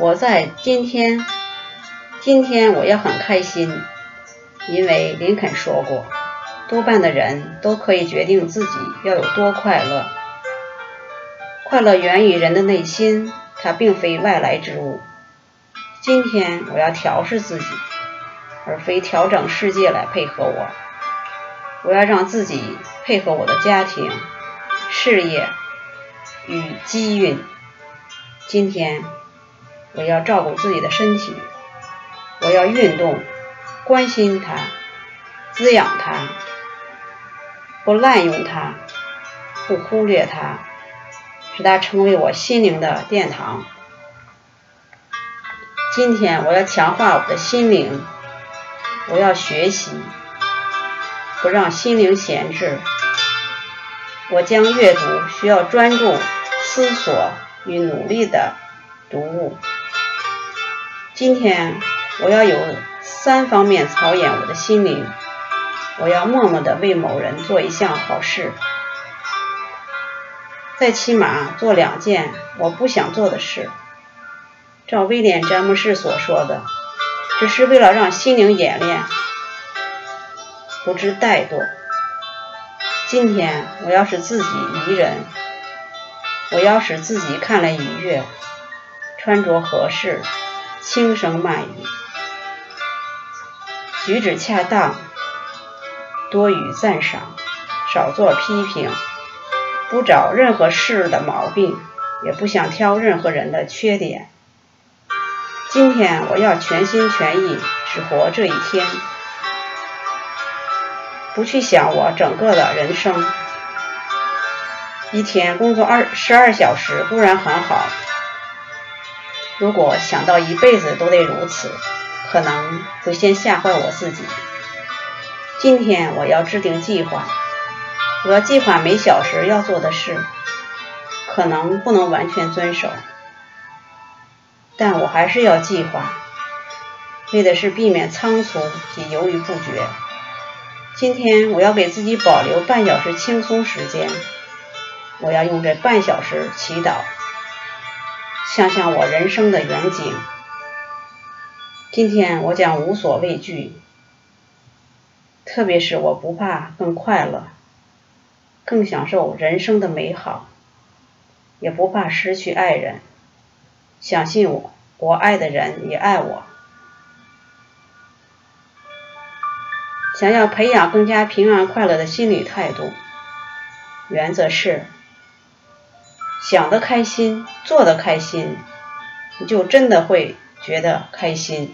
活在今天，今天我要很开心，因为林肯说过，多半的人都可以决定自己要有多快乐。快乐源于人的内心，它并非外来之物。今天我要调试自己，而非调整世界来配合我。我要让自己配合我的家庭、事业与机运。今天我要照顾自己的身体，我要运动，关心它，滋养它，不滥用它，不忽略它，使它成为我心灵的殿堂。今天我要强化我的心灵，我要学习。不让心灵闲置，我将阅读需要专注、思索与努力的读物。今天我要有三方面操演我的心灵，我要默默的为某人做一项好事，再起码做两件我不想做的事。照威廉·詹姆士所说的，只是为了让心灵演练。不知怠惰。今天我要使自己宜人，我要使自己看来愉悦，穿着合适，轻声慢语，举止恰当，多予赞赏，少做批评，不找任何事的毛病，也不想挑任何人的缺点。今天我要全心全意只活这一天。不去想我整个的人生，一天工作二十二小时固然很好，如果想到一辈子都得如此，可能会先吓坏我自己。今天我要制定计划，我要计划每小时要做的事，可能不能完全遵守，但我还是要计划，为的是避免仓促及犹豫不决。今天我要给自己保留半小时轻松时间，我要用这半小时祈祷，想想我人生的远景。今天我将无所畏惧，特别是我不怕更快乐，更享受人生的美好，也不怕失去爱人。相信我，我爱的人也爱我。想要培养更加平安快乐的心理态度，原则是想得开心，做得开心，你就真的会觉得开心。